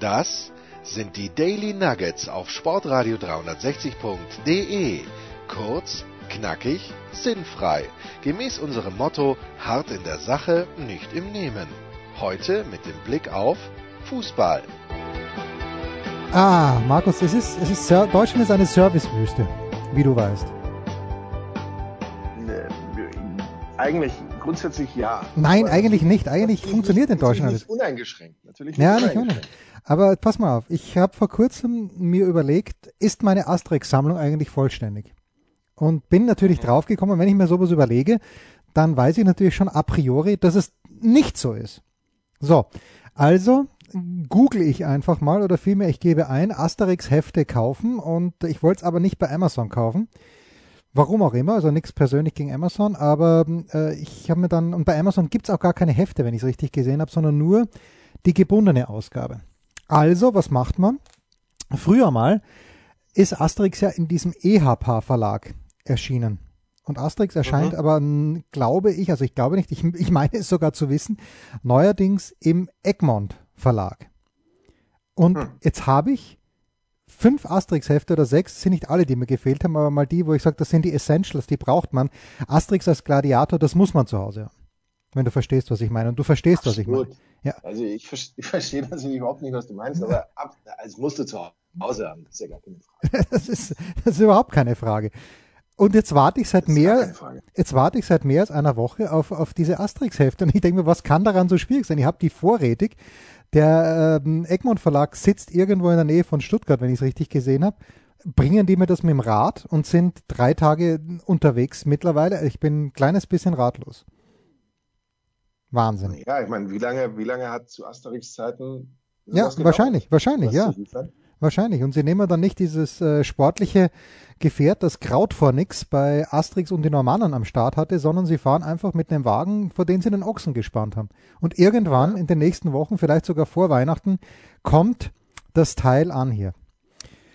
Das sind die Daily Nuggets auf Sportradio 360.de. Kurz, knackig, sinnfrei. Gemäß unserem Motto: hart in der Sache, nicht im Nehmen. Heute mit dem Blick auf Fußball. Ah, Markus, es ist, es ist, Deutschland ist eine Servicewüste, wie du weißt. Ne, eigentlich grundsätzlich ja. Nein, Aber eigentlich nicht. Eigentlich funktioniert nicht, in Deutschland alles. Uneingeschränkt, natürlich nicht. Ja, nicht uneingeschränkt. Aber pass mal auf, ich habe vor kurzem mir überlegt, ist meine Asterix-Sammlung eigentlich vollständig? Und bin natürlich mhm. draufgekommen, wenn ich mir sowas überlege, dann weiß ich natürlich schon a priori, dass es nicht so ist. So, also google ich einfach mal oder vielmehr ich gebe ein Asterix-Hefte kaufen und ich wollte es aber nicht bei Amazon kaufen. Warum auch immer, also nichts persönlich gegen Amazon, aber äh, ich habe mir dann, und bei Amazon gibt es auch gar keine Hefte, wenn ich es richtig gesehen habe, sondern nur die gebundene Ausgabe. Also, was macht man? Früher mal ist Asterix ja in diesem EHP Verlag erschienen. Und Asterix erscheint mhm. aber, glaube ich, also ich glaube nicht, ich, ich meine es sogar zu wissen, neuerdings im Egmont Verlag. Und mhm. jetzt habe ich fünf Asterix-Hefte oder sechs, sind nicht alle, die mir gefehlt haben, aber mal die, wo ich sage, das sind die Essentials, die braucht man. Asterix als Gladiator, das muss man zu Hause haben. Wenn du verstehst, was ich meine. Und du verstehst, Absolut. was ich meine. Ja. Also ich, verstehe natürlich überhaupt nicht, was du meinst, aber ab, also musst du zu Hause haben, das ist ja gar keine Frage. das, ist, das ist überhaupt keine Frage. Und jetzt warte ich seit mehr, jetzt warte ich seit mehr als einer Woche auf, auf diese Asterix-Hefte und ich denke mir, was kann daran so schwierig sein? Ich habe die vorrätig. Der ähm, Egmont Verlag sitzt irgendwo in der Nähe von Stuttgart, wenn ich es richtig gesehen habe. Bringen die mir das mit dem Rad und sind drei Tage unterwegs mittlerweile. Ich bin ein kleines bisschen ratlos. Wahnsinn. Ja, ich meine, wie lange, wie lange hat zu Asterix Zeiten? Ja, wahrscheinlich, wahrscheinlich, ja. Wahrscheinlich. Und sie nehmen dann nicht dieses äh, sportliche Gefährt, das Kraut vor nix bei Asterix und die Normannen am Start hatte, sondern sie fahren einfach mit einem Wagen, vor den sie den Ochsen gespannt haben. Und irgendwann in den nächsten Wochen, vielleicht sogar vor Weihnachten, kommt das Teil an hier.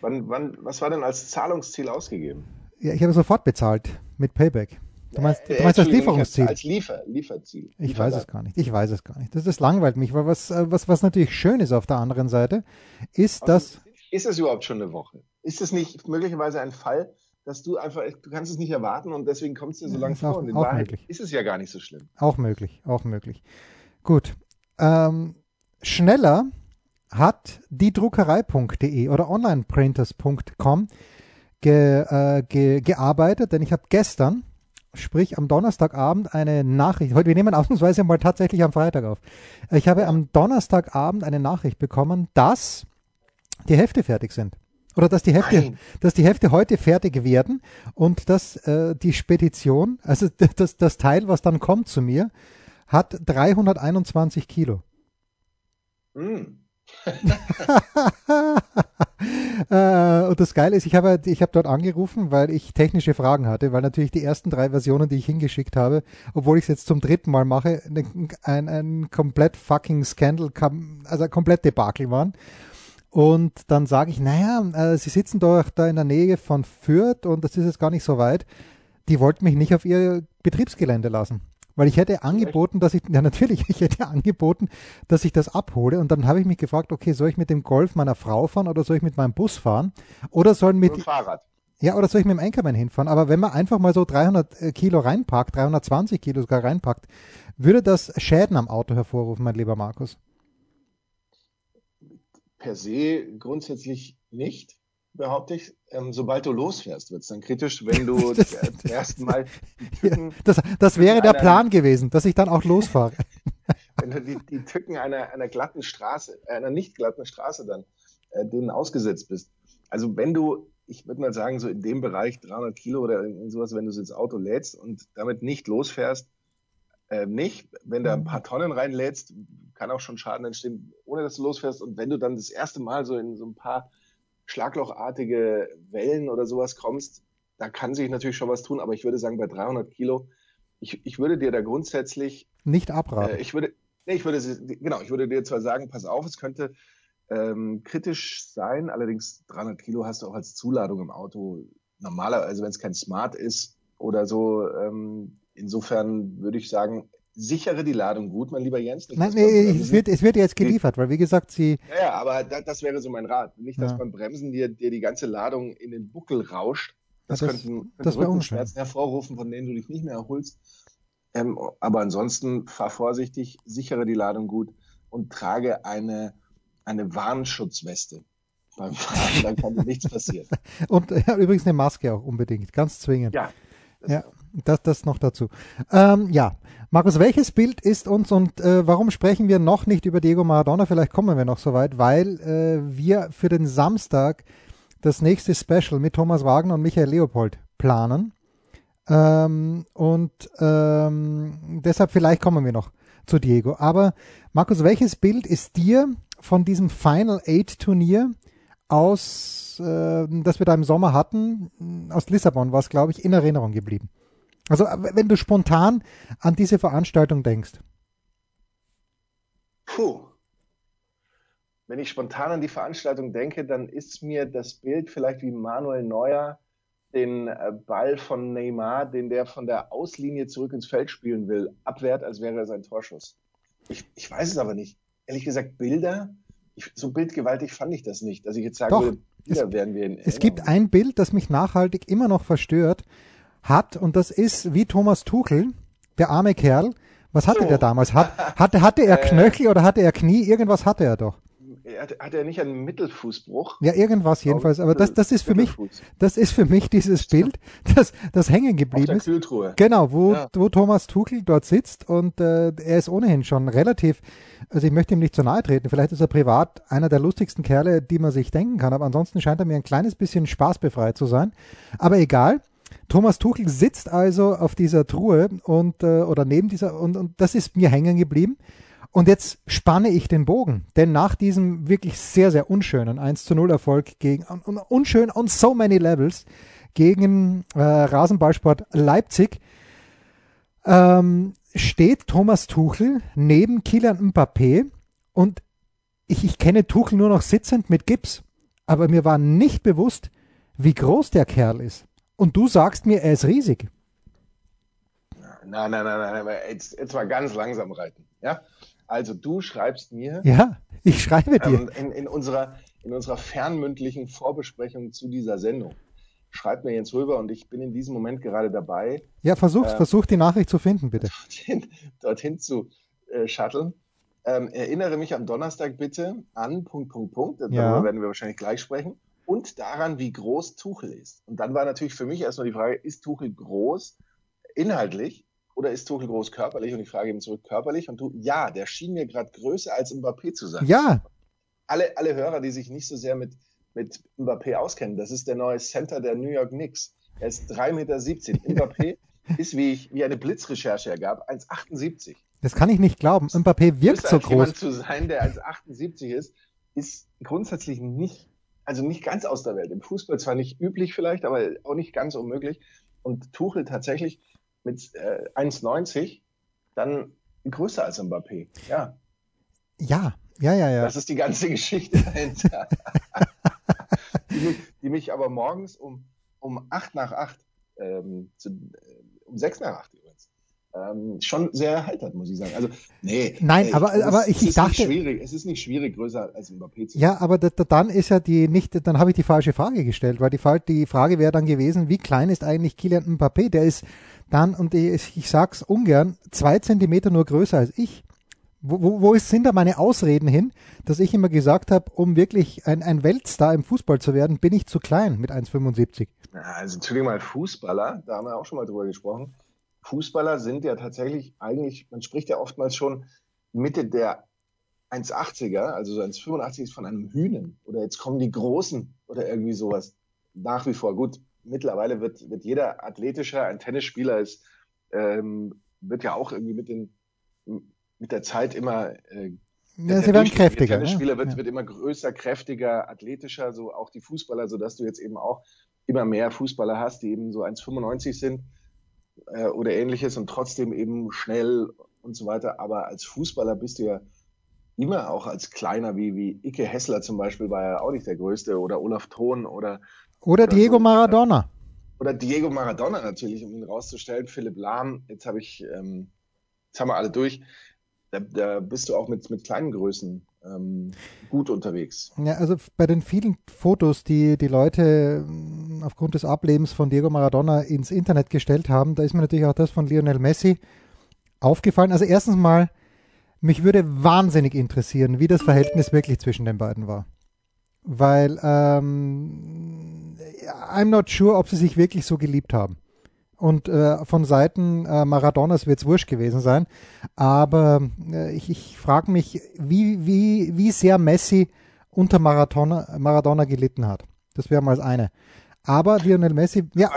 Wann, wann, was war denn als Zahlungsziel ausgegeben? Ja, ich habe sofort bezahlt mit Payback. Du meinst, du meinst das Lieferungsziel? Als Liefer, Lieferziel. Ich weiß es gar nicht. Ich weiß es gar nicht. Das, das langweilt mich, weil was, äh, was, was natürlich schön ist auf der anderen Seite, ist, also, dass. Ist es überhaupt schon eine Woche? Ist es nicht möglicherweise ein Fall, dass du einfach, du kannst es nicht erwarten und deswegen kommst du so lange vor. Und in Wahrheit möglich. ist es ja gar nicht so schlimm. Auch möglich, auch möglich. Gut. Ähm, schneller hat die Druckerei.de oder onlineprinters.com ge, äh, ge, gearbeitet, denn ich habe gestern sprich am Donnerstagabend eine Nachricht. Heute, wir nehmen ausnahmsweise mal tatsächlich am Freitag auf. Ich habe am Donnerstagabend eine Nachricht bekommen, dass die Hefte fertig sind. Oder dass die Hefte, Nein. dass die Hefte heute fertig werden und dass äh, die Spedition, also das, das Teil, was dann kommt zu mir, hat 321 Kilo. Mm. Äh, und das Geile ist, ich habe ich hab dort angerufen, weil ich technische Fragen hatte, weil natürlich die ersten drei Versionen, die ich hingeschickt habe, obwohl ich es jetzt zum dritten Mal mache, ein, ein komplett fucking Scandal, also komplett Debakel waren. Und dann sage ich, naja, äh, Sie sitzen doch da in der Nähe von Fürth und das ist jetzt gar nicht so weit. Die wollten mich nicht auf ihr Betriebsgelände lassen. Weil ich hätte angeboten, dass ich, ja natürlich, ich hätte angeboten, dass ich das abhole. Und dann habe ich mich gefragt, okay, soll ich mit dem Golf meiner Frau fahren oder soll ich mit meinem Bus fahren? Oder soll mit. Mit Fahrrad. Ja, oder soll ich mit dem Anchorman hinfahren? Aber wenn man einfach mal so 300 äh, Kilo reinpackt, 320 Kilo sogar reinpackt, würde das Schäden am Auto hervorrufen, mein lieber Markus? per se grundsätzlich nicht, behaupte ich. Ähm, sobald du losfährst, wird es dann kritisch, wenn du das, zum ersten Mal Tücken, ja, das, das wäre der Plan gewesen, dass ich dann auch losfahre. wenn du die, die Tücken einer, einer glatten Straße, äh, einer nicht glatten Straße dann äh, denen ausgesetzt bist. Also wenn du, ich würde mal sagen, so in dem Bereich 300 Kilo oder sowas, wenn du ins Auto lädst und damit nicht losfährst, äh, nicht. Wenn da ein paar Tonnen reinlädst, kann auch schon Schaden entstehen, ohne dass du losfährst. Und wenn du dann das erste Mal so in so ein paar schlaglochartige Wellen oder sowas kommst, da kann sich natürlich schon was tun. Aber ich würde sagen, bei 300 Kilo, ich, ich würde dir da grundsätzlich nicht abraten. Äh, ich würde, nee, ich würde, genau, ich würde dir zwar sagen, pass auf, es könnte ähm, kritisch sein. Allerdings 300 Kilo hast du auch als Zuladung im Auto normaler, also wenn es kein Smart ist oder so. Ähm, insofern würde ich sagen, sichere die Ladung gut, mein lieber Jens. Nicht, Nein, nee, es wird, es wird jetzt geliefert, weil wie gesagt, sie. Ja, ja aber da, das wäre so mein Rat. Nicht, dass ja. beim Bremsen dir, dir die ganze Ladung in den Buckel rauscht. Das, ja, das könnten, könnte Rückenschmerzen hervorrufen, von denen du dich nicht mehr erholst. Ähm, aber ansonsten fahr vorsichtig, sichere die Ladung gut und trage eine eine Warnschutzweste beim Fahren, dann kann dir nichts passieren. Und ja, übrigens eine Maske auch unbedingt, ganz zwingend. Ja. Das ja, das, das noch dazu. Ähm, ja, Markus, welches Bild ist uns und äh, warum sprechen wir noch nicht über Diego Maradona? Vielleicht kommen wir noch so weit, weil äh, wir für den Samstag das nächste Special mit Thomas Wagner und Michael Leopold planen. Ähm, und ähm, deshalb vielleicht kommen wir noch zu Diego. Aber Markus, welches Bild ist dir von diesem Final Eight Turnier aus, äh, das wir da im Sommer hatten, aus Lissabon war es, glaube ich, in Erinnerung geblieben? Also wenn du spontan an diese Veranstaltung denkst. Puh. Wenn ich spontan an die Veranstaltung denke, dann ist mir das Bild vielleicht wie Manuel Neuer den äh, Ball von Neymar, den der von der Auslinie zurück ins Feld spielen will, abwehrt, als wäre er sein Torschuss. Ich, ich weiß es aber nicht. Ehrlich gesagt, Bilder, ich, so bildgewaltig fand ich das nicht, dass ich jetzt sagen Doch, würde, Bilder es, werden wir in Es gibt ein Bild, das mich nachhaltig immer noch verstört hat, und das ist wie Thomas Tuchel, der arme Kerl. Was hatte so. der damals? Hat, hatte, hatte er äh. Knöchel oder hatte er Knie? Irgendwas hatte er doch hat er nicht einen Mittelfußbruch? Ja, irgendwas jedenfalls. Aber das, das ist für mich, das ist für mich dieses Bild, das, das hängen geblieben ist. Kühltruhe. Genau, wo, ja. wo Thomas Tuchel dort sitzt und äh, er ist ohnehin schon relativ, also ich möchte ihm nicht zu nahe treten. Vielleicht ist er privat einer der lustigsten Kerle, die man sich denken kann. Aber ansonsten scheint er mir ein kleines bisschen spaßbefreit zu sein. Aber egal. Thomas Tuchel sitzt also auf dieser Truhe und äh, oder neben dieser und, und das ist mir hängen geblieben. Und jetzt spanne ich den Bogen, denn nach diesem wirklich sehr, sehr unschönen 1 zu 0 Erfolg gegen, un, unschön on so many levels, gegen äh, Rasenballsport Leipzig, ähm, steht Thomas Tuchel neben Kylian Mbappé und ich, ich kenne Tuchel nur noch sitzend mit Gips, aber mir war nicht bewusst, wie groß der Kerl ist. Und du sagst mir, er ist riesig. Nein, nein, nein, nein, nein. Jetzt, jetzt mal ganz langsam reiten. Ja? Also du schreibst mir. Ja, ich schreibe dir. Ähm, in, in, unserer, in unserer fernmündlichen Vorbesprechung zu dieser Sendung. Schreib mir jetzt rüber und ich bin in diesem Moment gerade dabei. Ja, versuch, äh, versuch die Nachricht zu finden, bitte. Dorthin, dorthin zu äh, shutteln. Ähm, erinnere mich am Donnerstag bitte an Punkt, Punkt, Punkt. Darüber ja. werden wir wahrscheinlich gleich sprechen. Und daran, wie groß Tuchel ist. Und dann war natürlich für mich erstmal die Frage, ist Tuchel groß inhaltlich? oder ist Tuchel groß körperlich? Und ich frage ihn zurück, körperlich? Und du, ja, der schien mir gerade größer als Mbappé zu sein. Ja. Alle, alle Hörer, die sich nicht so sehr mit, mit Mbappé auskennen, das ist der neue Center der New York Knicks. Er ist 3,17 Meter. Mbappé ist, wie, ich, wie eine Blitzrecherche ergab, 1,78. Das kann ich nicht glauben. Mbappé wirkt so groß. Jemand zu sein, der 1,78 ist, ist grundsätzlich nicht, also nicht ganz aus der Welt. Im Fußball zwar nicht üblich vielleicht, aber auch nicht ganz unmöglich. Und Tuchel tatsächlich mit äh, 1,90 dann größer als Mbappé. Ja. Ja, ja, ja, ja. Das ist die ganze Geschichte dahinter. die, mich, die, mich, aber morgens um, um 8 nach 8, ähm, zu, äh, um 6 nach 8 übrigens, ähm, schon sehr erheitert, muss ich sagen. Also, nee. Nein, äh, aber, aber ich, ich dachte. Schwierig, es ist nicht schwierig, größer als Mbappé zu sein. Ja, aber da, da, dann ist ja die nicht, dann habe ich die falsche Frage gestellt, weil die, die Frage wäre dann gewesen, wie klein ist eigentlich Kylian Mbappé? Der ist dann, und ich, ich sag's ungern, zwei Zentimeter nur größer als ich. Wo, wo, wo ist, sind da meine Ausreden hin, dass ich immer gesagt habe, um wirklich ein, ein Weltstar im Fußball zu werden, bin ich zu klein mit 1,75? Also Entschuldigung mal, Fußballer, da haben wir auch schon mal drüber gesprochen. Fußballer sind ja tatsächlich eigentlich, man spricht ja oftmals schon Mitte der 1,80er, also so 1,85 ist von einem Hühnen. Oder jetzt kommen die Großen oder irgendwie sowas. Nach wie vor. Gut, mittlerweile wird, wird jeder athletischer. Ein Tennisspieler ist, ähm, wird ja auch irgendwie mit, den, mit der Zeit immer. Äh, ja, sie werden kräftiger. Der Tennisspieler ne? wird, ja. wird immer größer, kräftiger, athletischer, so auch die Fußballer, sodass du jetzt eben auch immer mehr Fußballer hast, die eben so 1,95 sind äh, oder ähnliches und trotzdem eben schnell und so weiter. Aber als Fußballer bist du ja immer auch als kleiner, wie, wie Icke Hessler zum Beispiel war ja auch nicht der Größte oder Olaf Thon oder. Oder, oder Diego so. Maradona. Oder Diego Maradona natürlich, um ihn rauszustellen. Philipp Lahm, jetzt habe ich, ähm, jetzt haben wir alle durch. Da, da bist du auch mit, mit kleinen Größen gut unterwegs. Ja, also bei den vielen Fotos, die die Leute ähm, aufgrund des Ablebens von Diego Maradona ins Internet gestellt haben, da ist mir natürlich auch das von Lionel Messi aufgefallen. Also erstens mal, mich würde wahnsinnig interessieren, wie das Verhältnis wirklich zwischen den beiden war. Weil ähm, I'm not sure, ob sie sich wirklich so geliebt haben. Und äh, von Seiten äh, Maradonas wird es wurscht gewesen sein. Aber äh, ich, ich frage mich, wie, wie, wie sehr Messi unter Maradona, Maradona gelitten hat. Das wäre mal das eine. Aber Lionel Messi, ja,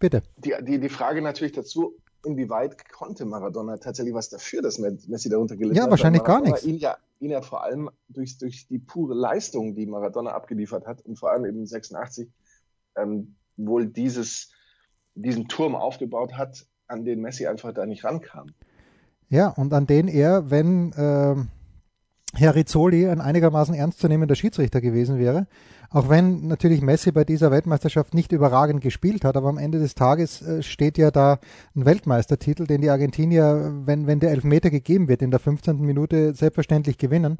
bitte. Die, die, die Frage natürlich dazu, inwieweit konnte Maradona tatsächlich was dafür, dass Messi darunter gelitten ja, hat? Ja, wahrscheinlich gar nichts. Ihn ja, ihn ja vor allem durch, durch die pure Leistung, die Maradona abgeliefert hat und vor allem eben 86, ähm, wohl dieses, diesen Turm aufgebaut hat, an den Messi einfach da nicht rankam. Ja, und an den er, wenn äh, Herr Rizzoli ein einigermaßen ernstzunehmender Schiedsrichter gewesen wäre, auch wenn natürlich Messi bei dieser Weltmeisterschaft nicht überragend gespielt hat, aber am Ende des Tages äh, steht ja da ein Weltmeistertitel, den die Argentinier, wenn, wenn der Elfmeter gegeben wird, in der 15. Minute selbstverständlich gewinnen.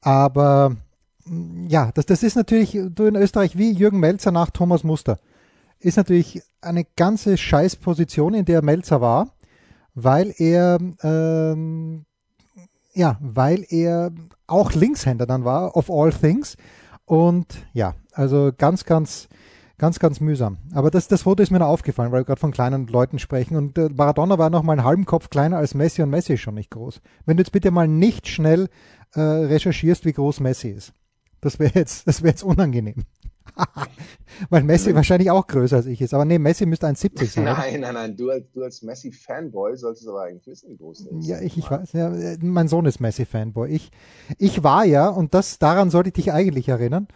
Aber ja, das, das ist natürlich, du in Österreich wie Jürgen Melzer nach Thomas Muster, ist natürlich eine ganze Scheißposition, in der Melzer war, weil er ähm, ja, weil er auch Linkshänder dann war, of all things. Und ja, also ganz, ganz, ganz, ganz mühsam. Aber das, das Foto ist mir noch aufgefallen, weil wir gerade von kleinen Leuten sprechen. Und äh, Maradona war noch mal einen halben Kopf kleiner als Messi und Messi ist schon nicht groß. Wenn du jetzt bitte mal nicht schnell äh, recherchierst, wie groß Messi ist. Das wäre jetzt, das wäre jetzt unangenehm. Weil Messi mhm. wahrscheinlich auch größer als ich ist. Aber nee, Messi müsste 1,70 sein. Nein, nein, nein. Du, als, du als Messi-Fanboy solltest aber eigentlich wissen, wie groß er ist. Ja, ich, ich weiß. Ja, mein Sohn ist Messi-Fanboy. Ich, ich war ja, und das daran sollte ich dich eigentlich erinnern.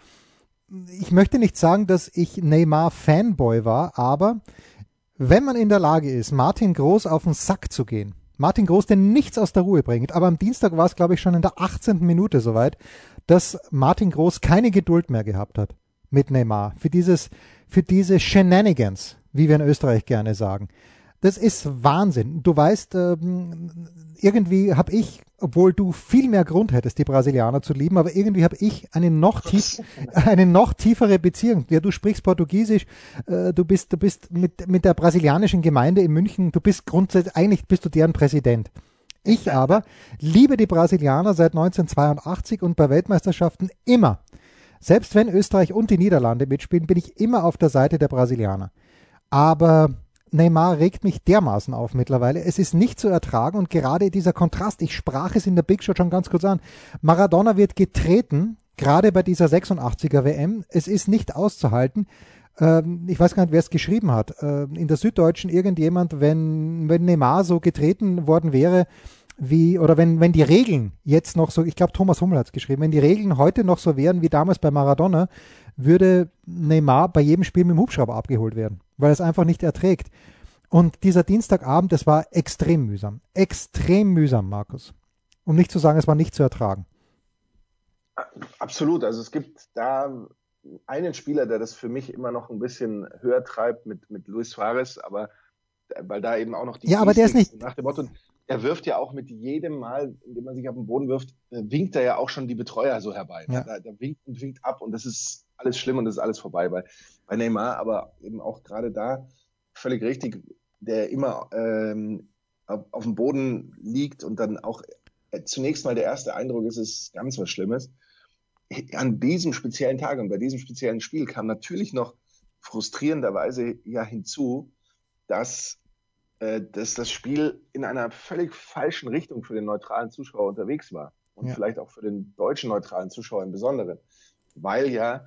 Ich möchte nicht sagen, dass ich Neymar-Fanboy war, aber wenn man in der Lage ist, Martin Groß auf den Sack zu gehen, Martin Groß, der nichts aus der Ruhe bringt. Aber am Dienstag war es, glaube ich, schon in der 18. Minute soweit, dass Martin Groß keine Geduld mehr gehabt hat mit Neymar, für dieses, für diese Shenanigans, wie wir in Österreich gerne sagen. Das ist Wahnsinn. Du weißt, ähm, irgendwie habe ich, obwohl du viel mehr Grund hättest, die Brasilianer zu lieben, aber irgendwie habe ich eine noch, tief, eine noch tiefere Beziehung. Ja, du sprichst Portugiesisch, äh, du bist, du bist mit, mit der brasilianischen Gemeinde in München, du bist grundsätzlich, eigentlich bist du deren Präsident. Ich aber liebe die Brasilianer seit 1982 und bei Weltmeisterschaften immer selbst wenn Österreich und die Niederlande mitspielen, bin ich immer auf der Seite der Brasilianer. Aber Neymar regt mich dermaßen auf mittlerweile. Es ist nicht zu ertragen und gerade dieser Kontrast, ich sprach es in der Big Shot schon ganz kurz an. Maradona wird getreten, gerade bei dieser 86er WM. Es ist nicht auszuhalten. Ähm, ich weiß gar nicht, wer es geschrieben hat. Ähm, in der Süddeutschen irgendjemand, wenn, wenn Neymar so getreten worden wäre, wie, oder wenn, wenn die Regeln jetzt noch so, ich glaube Thomas Hummel hat es geschrieben, wenn die Regeln heute noch so wären wie damals bei Maradona, würde Neymar bei jedem Spiel mit dem Hubschrauber abgeholt werden, weil er es einfach nicht erträgt. Und dieser Dienstagabend, das war extrem mühsam. Extrem mühsam, Markus. Um nicht zu sagen, es war nicht zu ertragen. Absolut. Also es gibt da einen Spieler, der das für mich immer noch ein bisschen höher treibt mit, mit Luis Suarez, aber weil da eben auch noch die Ja, aber der ist nicht nach dem Motto, er wirft ja auch mit jedem Mal, indem man sich auf den Boden wirft, äh, winkt er ja auch schon die Betreuer so herbei. Ja. Da, da, winkt und winkt ab und das ist alles schlimm und das ist alles vorbei bei, bei Neymar, aber eben auch gerade da völlig richtig, der immer ähm, auf, auf, dem Boden liegt und dann auch äh, zunächst mal der erste Eindruck ist es ganz was Schlimmes. An diesem speziellen Tag und bei diesem speziellen Spiel kam natürlich noch frustrierenderweise ja hinzu, dass, äh, dass das Spiel in einer völlig falschen Richtung für den neutralen Zuschauer unterwegs war. Und ja. vielleicht auch für den deutschen neutralen Zuschauer im Besonderen. Weil ja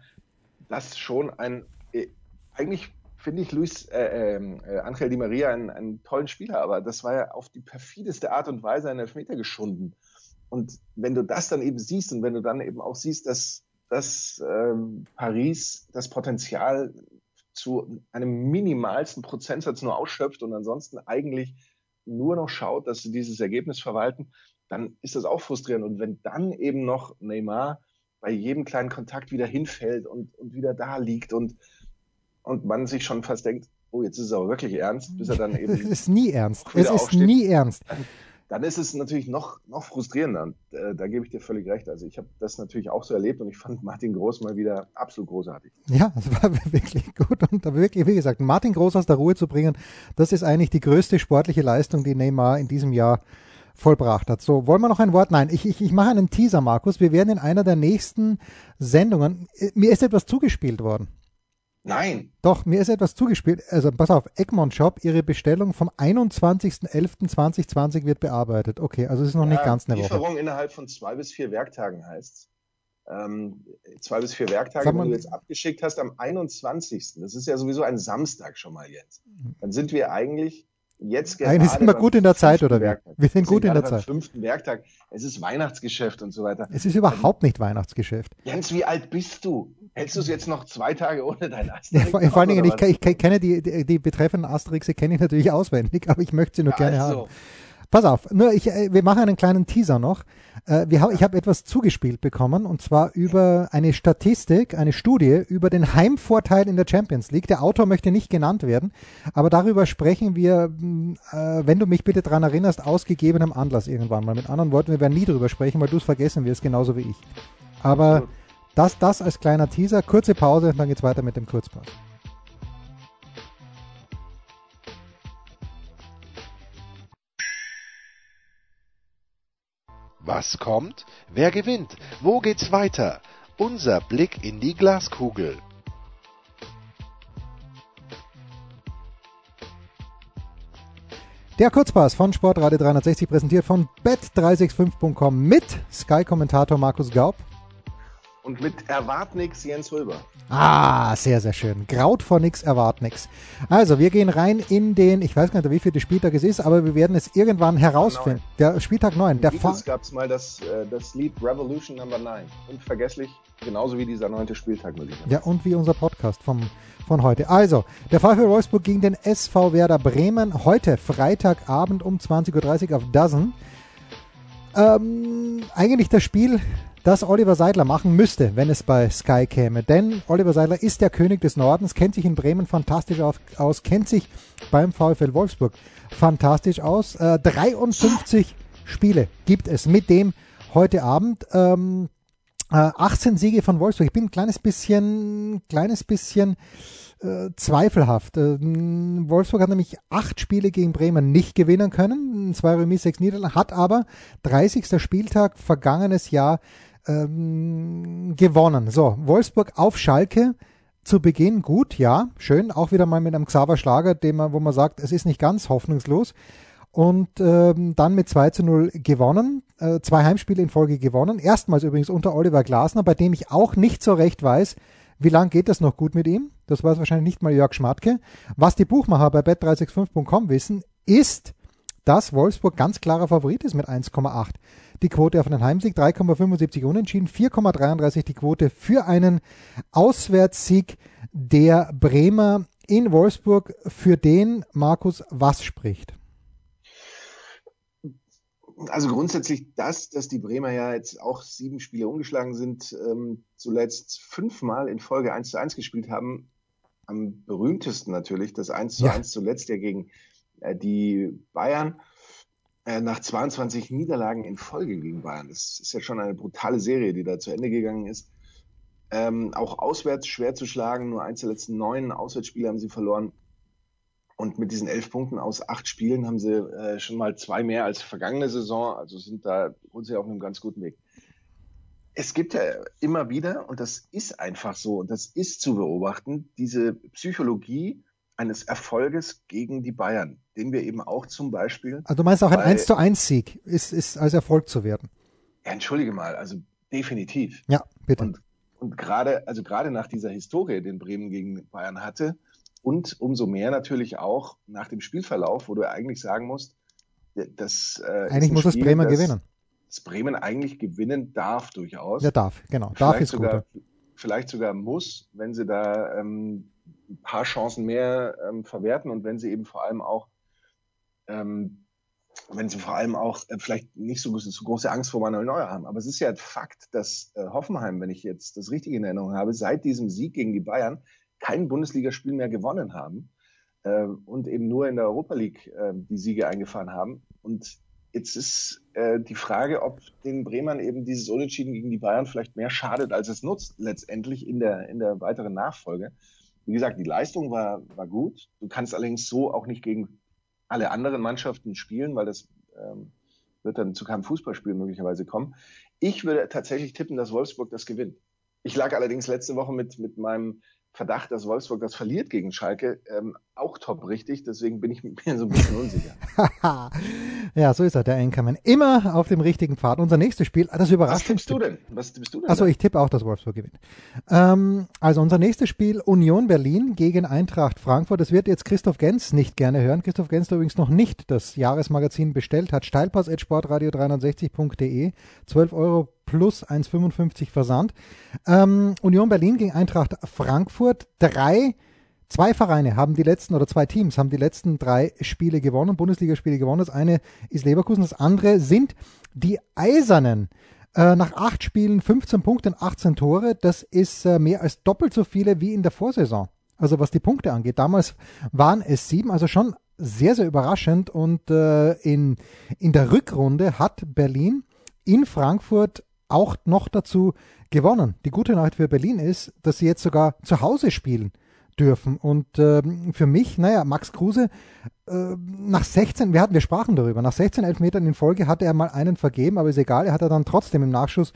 das schon ein, äh, eigentlich finde ich Luis äh, ähm, äh, Angel Di Maria einen, einen, tollen Spieler, aber das war ja auf die perfideste Art und Weise ein Elfmeter geschunden. Und wenn du das dann eben siehst und wenn du dann eben auch siehst, dass, dass ähm, Paris das Potenzial zu einem minimalsten Prozentsatz nur ausschöpft und ansonsten eigentlich nur noch schaut, dass sie dieses Ergebnis verwalten, dann ist das auch frustrierend. Und wenn dann eben noch Neymar bei jedem kleinen Kontakt wieder hinfällt und, und wieder da liegt und und man sich schon fast denkt, oh, jetzt ist es aber wirklich ernst, bis er dann eben. es ist nie ernst. Es ist nie ernst. Dann, ist es natürlich noch, noch frustrierender. Und äh, da gebe ich dir völlig recht. Also ich habe das natürlich auch so erlebt und ich fand Martin Groß mal wieder absolut großartig. Ja, es war wirklich gut. Und da wirklich, wie gesagt, Martin Groß aus der Ruhe zu bringen, das ist eigentlich die größte sportliche Leistung, die Neymar in diesem Jahr vollbracht hat. So, wollen wir noch ein Wort? Nein, ich, ich, ich mache einen Teaser, Markus. Wir werden in einer der nächsten Sendungen, äh, mir ist etwas zugespielt worden. Nein. Doch, mir ist etwas zugespielt. Also pass auf, Egmont Shop, Ihre Bestellung vom 21.11.2020 wird bearbeitet. Okay, also es ist noch ja, nicht ganz eine Lieferung Woche. Lieferung innerhalb von zwei bis vier Werktagen heißt ähm, zwei bis vier Werktage, wenn du jetzt abgeschickt hast am 21. Das ist ja sowieso ein Samstag schon mal jetzt. Dann sind wir eigentlich jetzt gerade. Eigentlich sind wir gut in der Zeit, oder wie? Wir sind gut in der Zeit. fünften Werktag. Es ist Weihnachtsgeschäft und so weiter. Es ist überhaupt nicht Weihnachtsgeschäft. Jens, wie alt bist du? Hältst du es jetzt noch zwei Tage ohne dein Asterix? Ja, vor, vor allen Dingen, ich, ich, kenne die, die, die betreffenden Asterixe kenne ich natürlich auswendig, aber ich möchte sie nur ja, gerne also. haben. Pass auf, nur ich, äh, wir machen einen kleinen Teaser noch. Äh, wir ich habe etwas zugespielt bekommen und zwar über eine Statistik, eine Studie über den Heimvorteil in der Champions League. Der Autor möchte nicht genannt werden, aber darüber sprechen wir, mm, äh, wenn du mich bitte daran erinnerst, ausgegebenem Anlass irgendwann mal. Mit anderen Worten, wir werden nie darüber sprechen, weil du es vergessen wirst, genauso wie ich. Aber das, das als kleiner Teaser, kurze Pause, dann geht's weiter mit dem Kurzpass. Was kommt? Wer gewinnt? Wo geht's weiter? Unser Blick in die Glaskugel. Der Kurzpass von Sportradio 360 präsentiert von bet365.com mit Sky-Kommentator Markus Gaub und mit Erwart nix Jens Röber. Ah, sehr, sehr schön. Graut vor nix, erwart nix. Also, wir gehen rein in den, ich weiß gar nicht, wie viel der Spieltag es ist, aber wir werden es irgendwann herausfinden. Der Spieltag 9. Der Beatles gab es mal das, äh, das Lied Revolution Number 9. Unvergesslich, genauso wie dieser neunte Spieltag. Ja, und wie unser Podcast vom, von heute. Also, der VfL Wolfsburg gegen den SV Werder Bremen. Heute, Freitagabend um 20.30 Uhr auf Dozen. Ähm, eigentlich das Spiel das Oliver Seidler machen müsste, wenn es bei Sky käme. Denn Oliver Seidler ist der König des Nordens, kennt sich in Bremen fantastisch aus, kennt sich beim VfL Wolfsburg fantastisch aus. Äh, 53 Spiele gibt es mit dem heute Abend. Ähm, äh, 18 Siege von Wolfsburg. Ich bin ein kleines bisschen, kleines bisschen äh, zweifelhaft. Äh, Wolfsburg hat nämlich acht Spiele gegen Bremen nicht gewinnen können. Zwei Remis, sechs Niederlagen, hat aber 30. Spieltag vergangenes Jahr ähm, gewonnen. So, Wolfsburg auf Schalke zu Beginn gut, ja, schön, auch wieder mal mit einem Xaver Schlager, dem man, wo man sagt, es ist nicht ganz hoffnungslos. Und ähm, dann mit 2 zu 0 gewonnen, äh, zwei Heimspiele in Folge gewonnen. Erstmals übrigens unter Oliver Glasner, bei dem ich auch nicht so recht weiß, wie lange geht das noch gut mit ihm. Das weiß wahrscheinlich nicht mal Jörg Schmatke. Was die Buchmacher bei bet365.com wissen, ist, dass Wolfsburg ganz klarer Favorit ist mit 1,8 die Quote auf einen Heimsieg, 3,75 unentschieden, 4,33 die Quote für einen Auswärtssieg der Bremer in Wolfsburg, für den Markus was spricht. Also grundsätzlich das, dass die Bremer ja jetzt auch sieben Spiele umgeschlagen sind, ähm, zuletzt fünfmal in Folge 1 zu 1 gespielt haben. Am berühmtesten natürlich das 1 zu 1 zuletzt ja gegen äh, die Bayern. Äh, nach 22 Niederlagen in Folge gegen Bayern. Das ist ja schon eine brutale Serie, die da zu Ende gegangen ist. Ähm, auch auswärts schwer zu schlagen, nur eins der letzten neun Auswärtsspiele haben sie verloren. Und mit diesen elf Punkten aus acht Spielen haben sie äh, schon mal zwei mehr als vergangene Saison. Also sind da grundsätzlich auf einem ganz guten Weg. Es gibt ja immer wieder, und das ist einfach so, und das ist zu beobachten, diese Psychologie eines Erfolges gegen die Bayern, den wir eben auch zum Beispiel. Also du meinst auch ein 1 zu 1 Sieg ist, ist als Erfolg zu werten? Ja, entschuldige mal, also definitiv. Ja, bitte. Und, und gerade, also gerade nach dieser Historie, den Bremen gegen Bayern hatte, und umso mehr natürlich auch nach dem Spielverlauf, wo du eigentlich sagen musst, das äh, eigentlich muss Spiel, das Bremen das, gewinnen. Das Bremen eigentlich gewinnen darf durchaus. Ja, darf, genau. Darf vielleicht ist sogar, gut. Vielleicht sogar muss, wenn sie da ähm, ein paar Chancen mehr ähm, verwerten und wenn sie eben vor allem auch ähm, wenn sie vor allem auch äh, vielleicht nicht so, so, große Angst vor Manuel Neuer haben. Aber es ist ja Fakt, dass äh, Hoffenheim, wenn ich jetzt das richtig in Erinnerung habe, seit diesem Sieg gegen die Bayern kein Bundesligaspiel mehr gewonnen haben äh, und eben nur in der Europa League äh, die Siege eingefahren haben. Und jetzt ist äh, die Frage, ob den Bremern eben dieses Unentschieden gegen die Bayern vielleicht mehr schadet, als es nutzt, letztendlich in der, in der weiteren Nachfolge. Wie gesagt, die Leistung war, war gut. Du kannst allerdings so auch nicht gegen alle anderen Mannschaften spielen, weil das ähm, wird dann zu keinem Fußballspiel möglicherweise kommen. Ich würde tatsächlich tippen, dass Wolfsburg das gewinnt. Ich lag allerdings letzte Woche mit, mit meinem Verdacht, dass Wolfsburg das verliert gegen Schalke, ähm, auch top richtig. Deswegen bin ich mir so ein bisschen unsicher. ja, so ist er, der Enkermann. Immer auf dem richtigen Pfad. Unser nächstes Spiel, das überrascht Was tippst du denn? Was tippst du denn? Also ich tippe auch, dass Wolfsburg gewinnt. Ähm, also unser nächstes Spiel Union Berlin gegen Eintracht Frankfurt. Das wird jetzt Christoph Gens nicht gerne hören. Christoph Gens, der übrigens noch nicht das Jahresmagazin bestellt hat. Steilpass at sportradio360.de. 12 Euro plus 1,55 Versand. Ähm, Union Berlin gegen Eintracht Frankfurt. Drei, zwei Vereine haben die letzten, oder zwei Teams haben die letzten drei Spiele gewonnen, Bundesligaspiele gewonnen. Das eine ist Leverkusen, das andere sind die Eisernen. Äh, nach acht Spielen 15 Punkte und 18 Tore. Das ist äh, mehr als doppelt so viele wie in der Vorsaison. Also was die Punkte angeht. Damals waren es sieben, also schon sehr, sehr überraschend. Und äh, in, in der Rückrunde hat Berlin in Frankfurt auch noch dazu gewonnen. Die gute Nachricht für Berlin ist, dass sie jetzt sogar zu Hause spielen dürfen. Und äh, für mich, naja, Max Kruse, äh, nach 16, wir hatten, wir sprachen darüber, nach 16 Elfmetern in Folge hatte er mal einen vergeben, aber ist egal, er hat er dann trotzdem im Nachschuss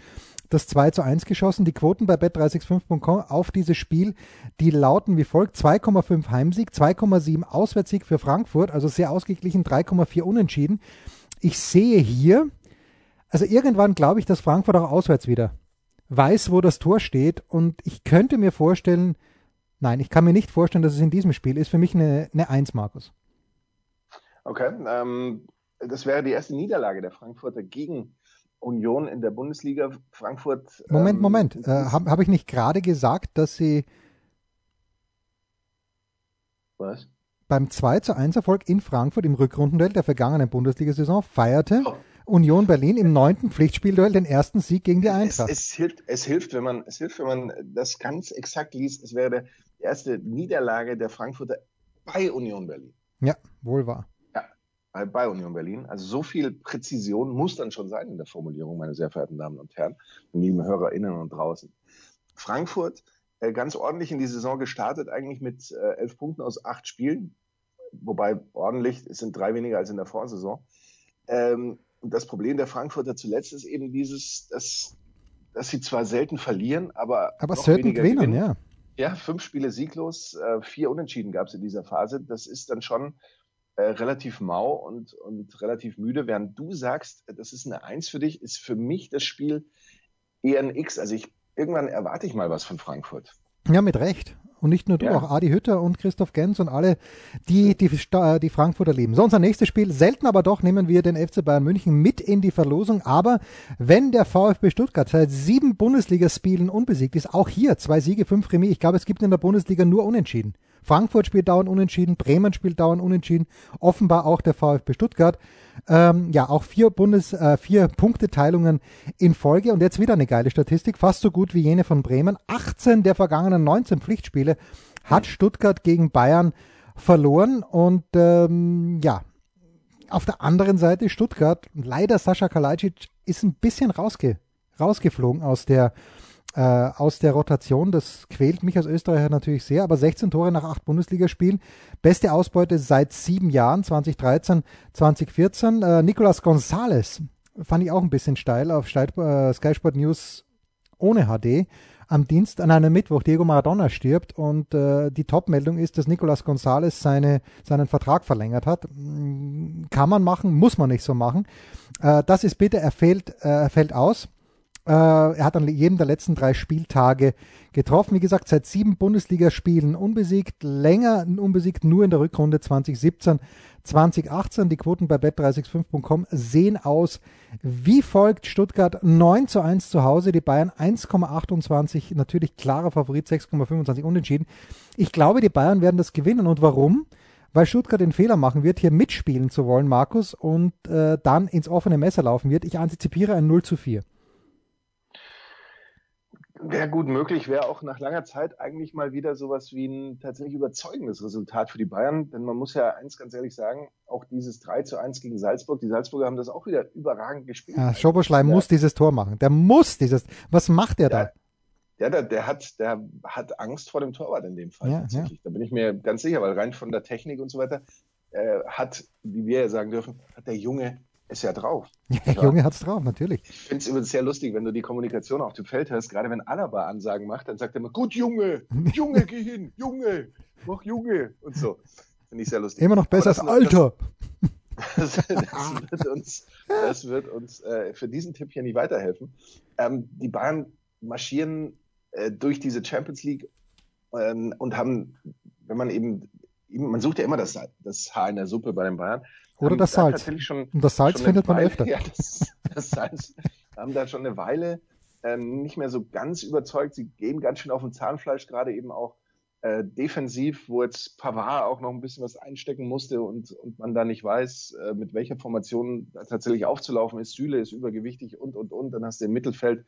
das 2 zu 1 geschossen. Die Quoten bei bet365.com auf dieses Spiel, die lauten wie folgt: 2,5 Heimsieg, 2,7 Auswärtssieg für Frankfurt, also sehr ausgeglichen, 3,4 Unentschieden. Ich sehe hier also irgendwann glaube ich, dass Frankfurt auch auswärts wieder weiß, wo das Tor steht. Und ich könnte mir vorstellen, nein, ich kann mir nicht vorstellen, dass es in diesem Spiel ist. Für mich eine, eine Eins, Markus. Okay, ähm, das wäre die erste Niederlage der Frankfurter gegen Union in der Bundesliga. Frankfurt. Moment, ähm, Moment. Äh, Habe hab ich nicht gerade gesagt, dass sie. Was? Beim 2 zu 1 Erfolg in Frankfurt im Rückrundenduell der vergangenen Bundesliga-Saison feierte. Oh Union Berlin im neunten Pflichtspielduell den ersten Sieg gegen die Eintracht. Es, es, hilft, es, hilft, wenn man, es hilft, wenn man das ganz exakt liest. Es wäre die erste Niederlage der Frankfurter bei Union Berlin. Ja, wohl wahr. Ja, bei Union Berlin. Also so viel Präzision muss dann schon sein in der Formulierung, meine sehr verehrten Damen und Herren, lieben HörerInnen und draußen. Frankfurt äh, ganz ordentlich in die Saison gestartet, eigentlich mit äh, elf Punkten aus acht Spielen. Wobei ordentlich, es sind drei weniger als in der Vorsaison. Ähm, und das Problem der Frankfurter zuletzt ist eben dieses, dass, dass sie zwar selten verlieren, aber, aber selten gewinnen, gewinnen, ja. Ja, fünf Spiele sieglos, äh, vier Unentschieden gab es in dieser Phase. Das ist dann schon äh, relativ mau und, und relativ müde. Während du sagst, das ist eine Eins für dich, ist für mich das Spiel eher ein X. Also ich, irgendwann erwarte ich mal was von Frankfurt. Ja, mit Recht. Und nicht nur du, ja. auch Adi Hütter und Christoph Gens und alle, die, die die Frankfurter lieben. So, unser nächstes Spiel, selten aber doch, nehmen wir den FC Bayern München mit in die Verlosung. Aber wenn der VfB Stuttgart seit sieben Bundesligaspielen unbesiegt ist, auch hier zwei Siege, fünf Remis, ich glaube, es gibt in der Bundesliga nur Unentschieden. Frankfurt spielt dauernd unentschieden, Bremen spielt dauernd unentschieden, offenbar auch der VfB Stuttgart. Ähm, ja, auch vier Bundes, äh, vier Punkteteilungen in Folge und jetzt wieder eine geile Statistik, fast so gut wie jene von Bremen. 18 der vergangenen 19 Pflichtspiele hat Stuttgart gegen Bayern verloren und ähm, ja, auf der anderen Seite Stuttgart, leider Sascha Kalajdzic ist ein bisschen rausge rausgeflogen aus der äh, aus der Rotation. Das quält mich als Österreicher natürlich sehr, aber 16 Tore nach acht Bundesligaspielen. Beste Ausbeute seit sieben Jahren, 2013, 2014. Äh, Nicolas Gonzalez fand ich auch ein bisschen steil auf äh, Sky Sport News ohne HD am Dienst, an einem Mittwoch Diego Maradona stirbt und äh, die Top-Meldung ist, dass Nicolas Gonzalez seine, seinen Vertrag verlängert hat. Kann man machen, muss man nicht so machen. Äh, das ist bitte, er fällt, äh, er fällt aus. Äh, er hat an jedem der letzten drei Spieltage getroffen. Wie gesagt, seit sieben Bundesligaspielen unbesiegt, länger unbesiegt, nur in der Rückrunde 2017, 2018. Die Quoten bei bet365.com sehen aus wie folgt. Stuttgart 9 zu 1 zu Hause, die Bayern 1,28, natürlich klarer Favorit, 6,25 unentschieden. Ich glaube, die Bayern werden das gewinnen. Und warum? Weil Stuttgart den Fehler machen wird, hier mitspielen zu wollen, Markus, und äh, dann ins offene Messer laufen wird. Ich antizipiere ein 0 zu 4. Wäre gut möglich, wäre auch nach langer Zeit eigentlich mal wieder sowas wie ein tatsächlich überzeugendes Resultat für die Bayern. Denn man muss ja eins ganz ehrlich sagen, auch dieses 3 zu 1 gegen Salzburg, die Salzburger haben das auch wieder überragend gespielt. Ja, Schoboschlei also, muss dieses Tor machen. Der muss dieses. Was macht der, der da? Ja, der, der, hat, der hat Angst vor dem Torwart in dem Fall ja, tatsächlich. Ja. Da bin ich mir ganz sicher, weil rein von der Technik und so weiter äh, hat, wie wir ja sagen dürfen, hat der Junge ist ja drauf. Ja, der Junge hat's drauf, natürlich. Ich finde es übrigens sehr lustig, wenn du die Kommunikation auf dem Feld hörst, gerade wenn Alaba Ansagen macht, dann sagt er immer, gut Junge, Junge, geh hin, Junge, mach Junge und so. Finde ich sehr lustig. Immer noch besser als Alter. Das, das, wird uns, das wird uns äh, für diesen Tipp hier nicht weiterhelfen. Ähm, die Bayern marschieren äh, durch diese Champions League ähm, und haben, wenn man eben, eben, man sucht ja immer das, das Haar in der Suppe bei den Bayern, oder das Salz. Schon, Und das Salz findet man öfter. Ja, das, das Salz haben da schon eine Weile äh, nicht mehr so ganz überzeugt. Sie gehen ganz schön auf dem Zahnfleisch, gerade eben auch äh, defensiv, wo jetzt Pavard auch noch ein bisschen was einstecken musste und, und man da nicht weiß, äh, mit welcher Formation tatsächlich aufzulaufen ist. Süle ist übergewichtig und, und, und. Dann hast du im Mittelfeld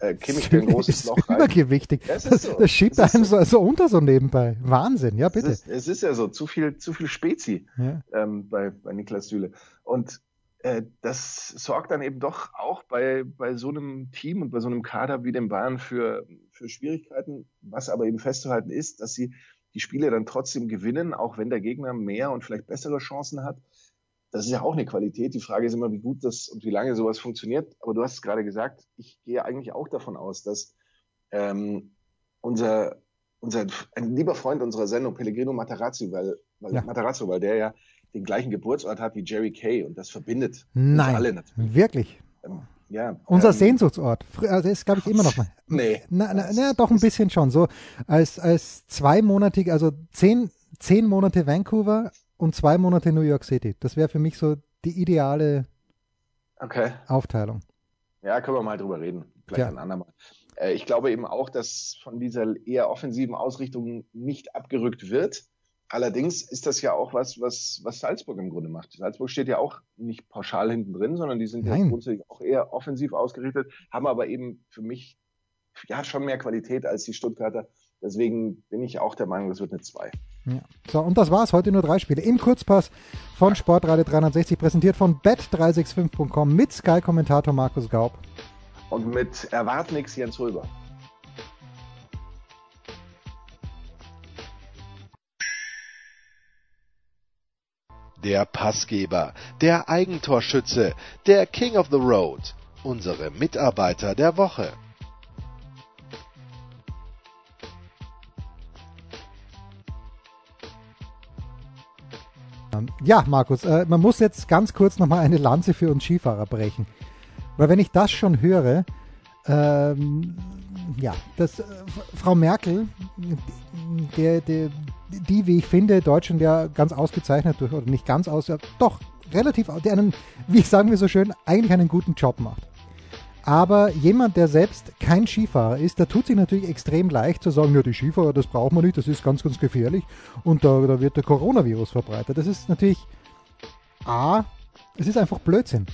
äh, Kimmich, ein großes Loch rein. Übergewichtig. Das, das, so. das schiebt das einem so. so, unter so nebenbei. Wahnsinn, ja bitte. Es ist, es ist ja so, zu viel, zu viel Spezi ja. ähm, bei, bei Niklas Süle. Und äh, das sorgt dann eben doch auch bei, bei so einem Team und bei so einem Kader wie dem Bayern für, für Schwierigkeiten. Was aber eben festzuhalten ist, dass sie die Spiele dann trotzdem gewinnen, auch wenn der Gegner mehr und vielleicht bessere Chancen hat. Das ist ja auch eine Qualität. Die Frage ist immer, wie gut das und wie lange sowas funktioniert. Aber du hast es gerade gesagt, ich gehe eigentlich auch davon aus, dass ähm, unser, unser ein lieber Freund unserer Sendung, Pellegrino Matarazzi, weil, weil ja. Matarazzo, weil der ja den gleichen Geburtsort hat wie Jerry Kay und das verbindet Nein, alle natürlich. Wirklich? Ähm, ja. Unser ähm, Sehnsuchtsort. Also ist, glaube ich, immer noch mal. nee. Na, na, na, doch ein bisschen schon. So als, als zweimonatig, also zehn, zehn Monate Vancouver und zwei Monate New York City. Das wäre für mich so die ideale okay. Aufteilung. Ja, können wir mal drüber reden. Vielleicht ja. ein andermal. Äh, ich glaube eben auch, dass von dieser eher offensiven Ausrichtung nicht abgerückt wird. Allerdings ist das ja auch was, was, was Salzburg im Grunde macht. Salzburg steht ja auch nicht pauschal hinten drin, sondern die sind ja grundsätzlich auch eher offensiv ausgerichtet, haben aber eben für mich ja schon mehr Qualität als die Stuttgarter. Deswegen bin ich auch der Meinung, das wird eine 2. Ja. So, und das war's. Heute nur drei Spiele. Im Kurzpass von Sportradio 360, präsentiert von bet365.com mit Sky-Kommentator Markus Gaub. Und mit Erwartnix Jens Röber. der Passgeber, der Eigentorschütze, der King of the Road, unsere Mitarbeiter der Woche. Ja, Markus, äh, man muss jetzt ganz kurz nochmal eine Lanze für uns Skifahrer brechen. Weil wenn ich das schon höre, ähm, ja, das, äh, Frau Merkel, der, der, die, wie ich finde, Deutschland ja ganz ausgezeichnet durch, oder nicht ganz aus, doch, relativ, der einen, wie sagen wir so schön, eigentlich einen guten Job macht. Aber jemand, der selbst kein Skifahrer ist, der tut sich natürlich extrem leicht zu sagen, ja, die Skifahrer, das braucht man nicht, das ist ganz, ganz gefährlich und da, da wird der Coronavirus verbreitet. Das ist natürlich A, es ist einfach Blödsinn,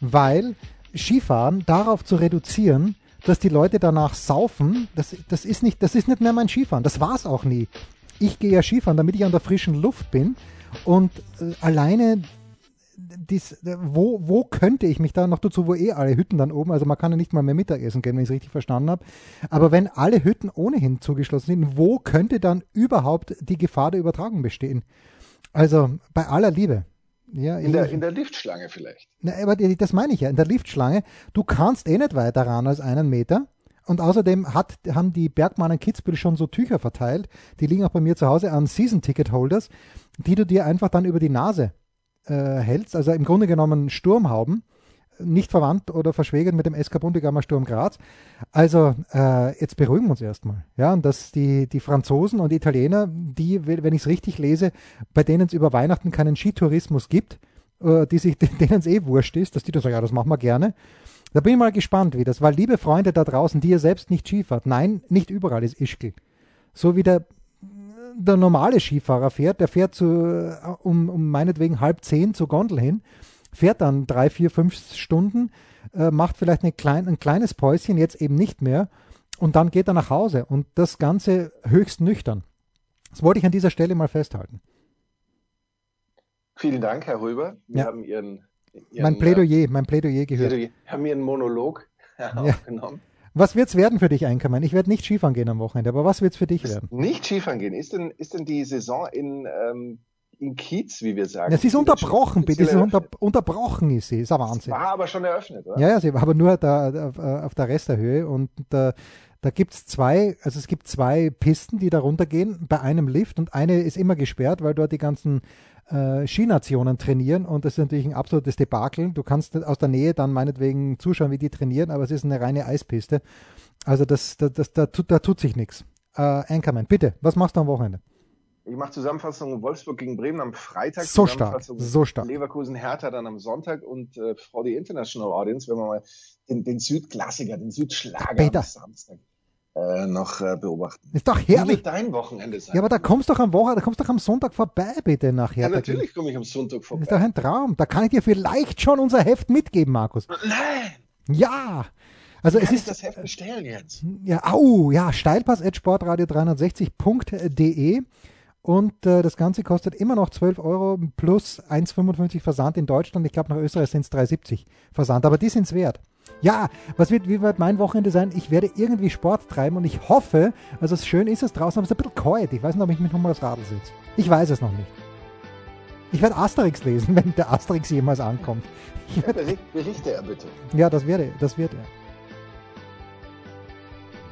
weil Skifahren darauf zu reduzieren, dass die Leute danach saufen, das, das, ist nicht, das ist nicht mehr mein Skifahren. Das war es auch nie. Ich gehe ja Skifahren, damit ich an der frischen Luft bin. Und äh, alleine dies, wo, wo könnte ich mich da noch dazu, wo eh alle Hütten dann oben, also man kann ja nicht mal mehr Mittagessen gehen, wenn ich es richtig verstanden habe. Aber wenn alle Hütten ohnehin zugeschlossen sind, wo könnte dann überhaupt die Gefahr der Übertragung bestehen? Also bei aller Liebe. Ja, in, der, in der Liftschlange vielleicht. Na, aber das meine ich ja, in der Liftschlange. Du kannst eh nicht weiter ran als einen Meter. Und außerdem hat, haben die Bergmannen Kitzbühel schon so Tücher verteilt, die liegen auch bei mir zu Hause an Season-Ticket-Holders, die du dir einfach dann über die Nase äh, hältst. Also im Grunde genommen Sturmhauben, nicht verwandt oder verschwägert mit dem SK Bundegammer Sturm Graz. Also äh, jetzt beruhigen wir uns erstmal. Ja, und dass die, die Franzosen und Italiener, die, wenn ich es richtig lese, bei denen es über Weihnachten keinen Skitourismus gibt, äh, die sich, denen es eh wurscht ist, dass die dann sagen, ja, das machen wir gerne. Da bin ich mal gespannt, wie das, weil liebe Freunde da draußen, die ihr selbst nicht Skifahrt, nein, nicht überall ist Ischgl. So wie der, der normale Skifahrer fährt, der fährt zu, um, um meinetwegen halb zehn zur Gondel hin, fährt dann drei, vier, fünf Stunden, äh, macht vielleicht eine klein, ein kleines Päuschen, jetzt eben nicht mehr, und dann geht er nach Hause und das Ganze höchst nüchtern. Das wollte ich an dieser Stelle mal festhalten. Vielen Dank, Herr Röber. Wir ja. haben Ihren, Ihren, mein Plädoyer, mein Plädoyer gehört. Plädoyer. Haben Ihren Monolog aufgenommen. Was wird es werden für dich, Einkommen? Ich werde nicht Skifahren gehen am Wochenende, aber was wird es für dich werden? Nicht Skifahren gehen. Ist denn, ist denn die Saison in ähm, in Kiez, wie wir sagen. Ja, sie ist unterbrochen, bitte. Sie ist unter, unterbrochen ist sie. Ist ein Wahnsinn. War aber schon eröffnet, oder? Ja, ja, sie war aber nur da, auf, auf der Resterhöhe und da, da gibt es zwei, also es gibt zwei Pisten, die da runtergehen bei einem Lift und eine ist immer gesperrt, weil dort die ganzen äh, Skinationen trainieren und das ist natürlich ein absolutes Debakel. Du kannst aus der Nähe dann meinetwegen zuschauen, wie die trainieren, aber es ist eine reine Eispiste. Also das, das, das da, tut, da tut sich nichts. Äh, Anchorman, bitte, was machst du am Wochenende? Ich mache Zusammenfassung Wolfsburg gegen Bremen am Freitag. So stark, so stark. Leverkusen Hertha dann am Sonntag und äh, die International Audience, wenn wir mal den, den Südklassiker, den Südschlager am Samstag äh, noch äh, beobachten. Ist doch herrlich. Wie dein Wochenende sein? Ja, aber da kommst du doch am Wochenende, da kommst du doch am Sonntag vorbei, bitte, nach Hertha. Ja, natürlich komme ich am Sonntag vorbei. Ist doch ein Traum. Da kann ich dir vielleicht schon unser Heft mitgeben, Markus. Nein! Ja! Also es ist das Heft bestellen jetzt. Ja, au, ja, steilpass.sportradio360.de und äh, das Ganze kostet immer noch 12 Euro plus 1,55 Versand in Deutschland. Ich glaube, nach Österreich sind es 3,70 Versand, aber die sind es wert. Ja, was wird, wie wird mein Wochenende sein? Ich werde irgendwie Sport treiben und ich hoffe, also schön ist es draußen, aber es ist ein bisschen kalt. Ich weiß nicht, ob ich mich nochmal aufs Radl sitze. Ich weiß es noch nicht. Ich werde Asterix lesen, wenn der Asterix jemals ankommt. Ja, berichte er bitte. Ja, das werde, das wird er.